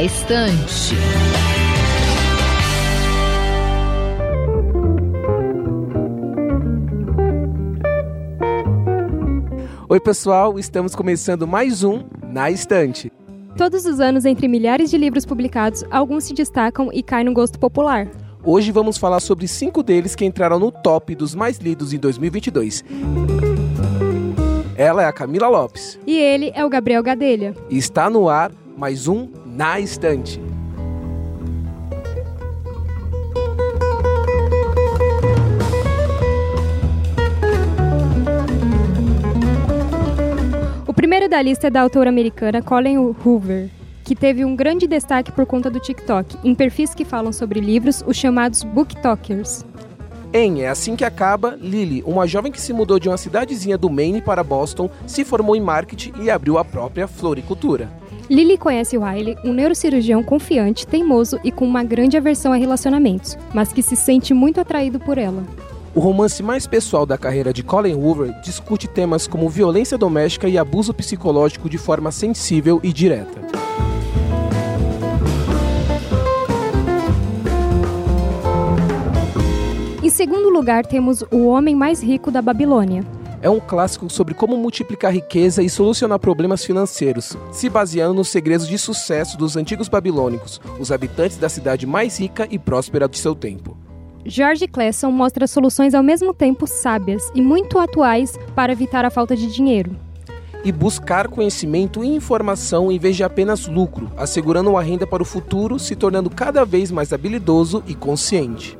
Na Estante. Oi, pessoal, estamos começando mais um Na Estante. Todos os anos, entre milhares de livros publicados, alguns se destacam e caem no gosto popular. Hoje vamos falar sobre cinco deles que entraram no top dos mais lidos em 2022. Ela é a Camila Lopes. E ele é o Gabriel Gadelha. E está no ar mais um Na Estante. O primeiro da lista é da autora americana Colin Hoover, que teve um grande destaque por conta do TikTok, em perfis que falam sobre livros, os chamados booktokers. Em É Assim Que Acaba, Lily, uma jovem que se mudou de uma cidadezinha do Maine para Boston, se formou em marketing e abriu a própria floricultura. Lily conhece Riley, um neurocirurgião confiante, teimoso e com uma grande aversão a relacionamentos, mas que se sente muito atraído por ela. O romance mais pessoal da carreira de Colin Hoover discute temas como violência doméstica e abuso psicológico de forma sensível e direta. Segundo lugar, temos O Homem Mais Rico da Babilônia. É um clássico sobre como multiplicar riqueza e solucionar problemas financeiros, se baseando nos segredos de sucesso dos antigos babilônicos, os habitantes da cidade mais rica e próspera de seu tempo. George Clason mostra soluções ao mesmo tempo sábias e muito atuais para evitar a falta de dinheiro. E buscar conhecimento e informação em vez de apenas lucro, assegurando uma renda para o futuro, se tornando cada vez mais habilidoso e consciente.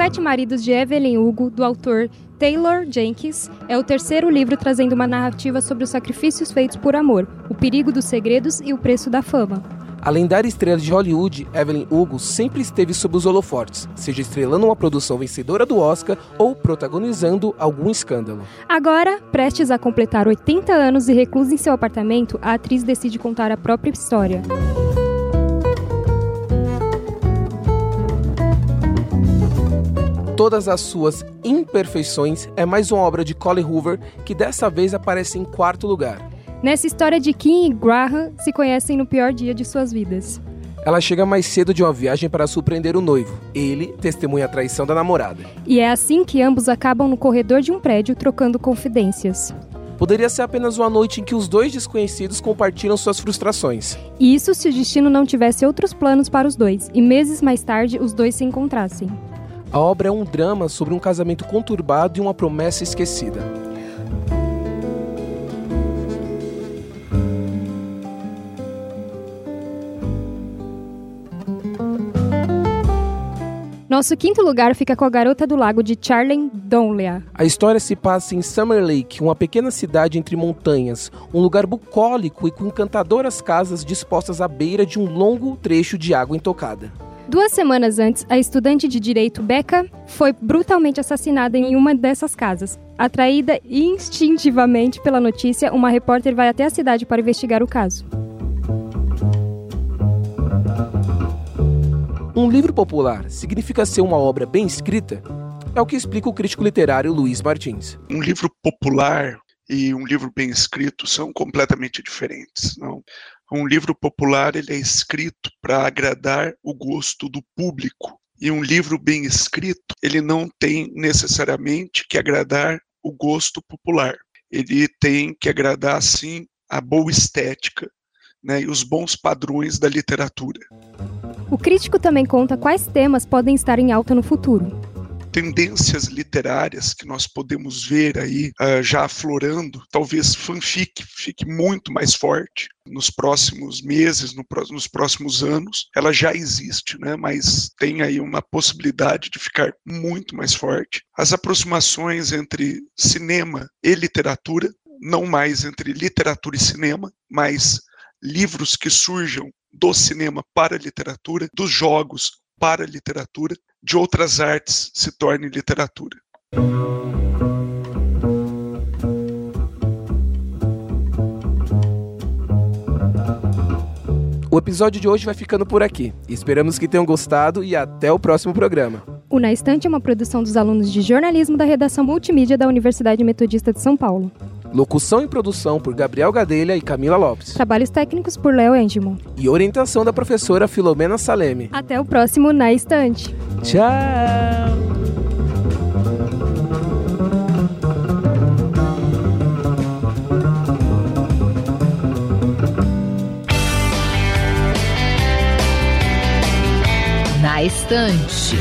Sete Maridos de Evelyn Hugo, do autor Taylor Jenkins, é o terceiro livro trazendo uma narrativa sobre os sacrifícios feitos por amor, o perigo dos segredos e o preço da fama. A lendária estrela de Hollywood, Evelyn Hugo, sempre esteve sob os holofotes, seja estrelando uma produção vencedora do Oscar ou protagonizando algum escândalo. Agora, prestes a completar 80 anos e reclusa em seu apartamento, a atriz decide contar a própria história. Todas as suas imperfeições, é mais uma obra de Colin Hoover que dessa vez aparece em quarto lugar. Nessa história de Kim e Graham se conhecem no pior dia de suas vidas. Ela chega mais cedo de uma viagem para surpreender o noivo. Ele testemunha a traição da namorada. E é assim que ambos acabam no corredor de um prédio trocando confidências. Poderia ser apenas uma noite em que os dois desconhecidos compartilham suas frustrações. Isso se o destino não tivesse outros planos para os dois, e meses mais tarde os dois se encontrassem. A obra é um drama sobre um casamento conturbado e uma promessa esquecida. Nosso quinto lugar fica com a Garota do Lago de Charlie Donlea. A história se passa em Summer Lake, uma pequena cidade entre montanhas, um lugar bucólico e com encantadoras casas dispostas à beira de um longo trecho de água intocada. Duas semanas antes, a estudante de direito Becca foi brutalmente assassinada em uma dessas casas. Atraída instintivamente pela notícia, uma repórter vai até a cidade para investigar o caso. Um livro popular significa ser uma obra bem escrita? É o que explica o crítico literário Luiz Martins. Um livro popular e um livro bem escrito são completamente diferentes. Não? Um livro popular ele é escrito para agradar o gosto do público. E um livro bem escrito, ele não tem necessariamente que agradar o gosto popular. Ele tem que agradar, sim, a boa estética né, e os bons padrões da literatura. O crítico também conta quais temas podem estar em alta no futuro. Tendências literárias que nós podemos ver aí uh, já aflorando, talvez fanfic fique muito mais forte nos próximos meses, no, nos próximos anos. Ela já existe, né? mas tem aí uma possibilidade de ficar muito mais forte. As aproximações entre cinema e literatura, não mais entre literatura e cinema, mas livros que surjam do cinema para a literatura, dos jogos para a literatura, de outras artes se torne literatura. O episódio de hoje vai ficando por aqui. Esperamos que tenham gostado e até o próximo programa. O Na Estante é uma produção dos alunos de jornalismo da redação multimídia da Universidade Metodista de São Paulo. Locução e produção por Gabriel Gadelha e Camila Lopes. Trabalhos técnicos por Léo Endimon. E orientação da professora Filomena Saleme. Até o próximo Na Estante. Tchau! Na Estante.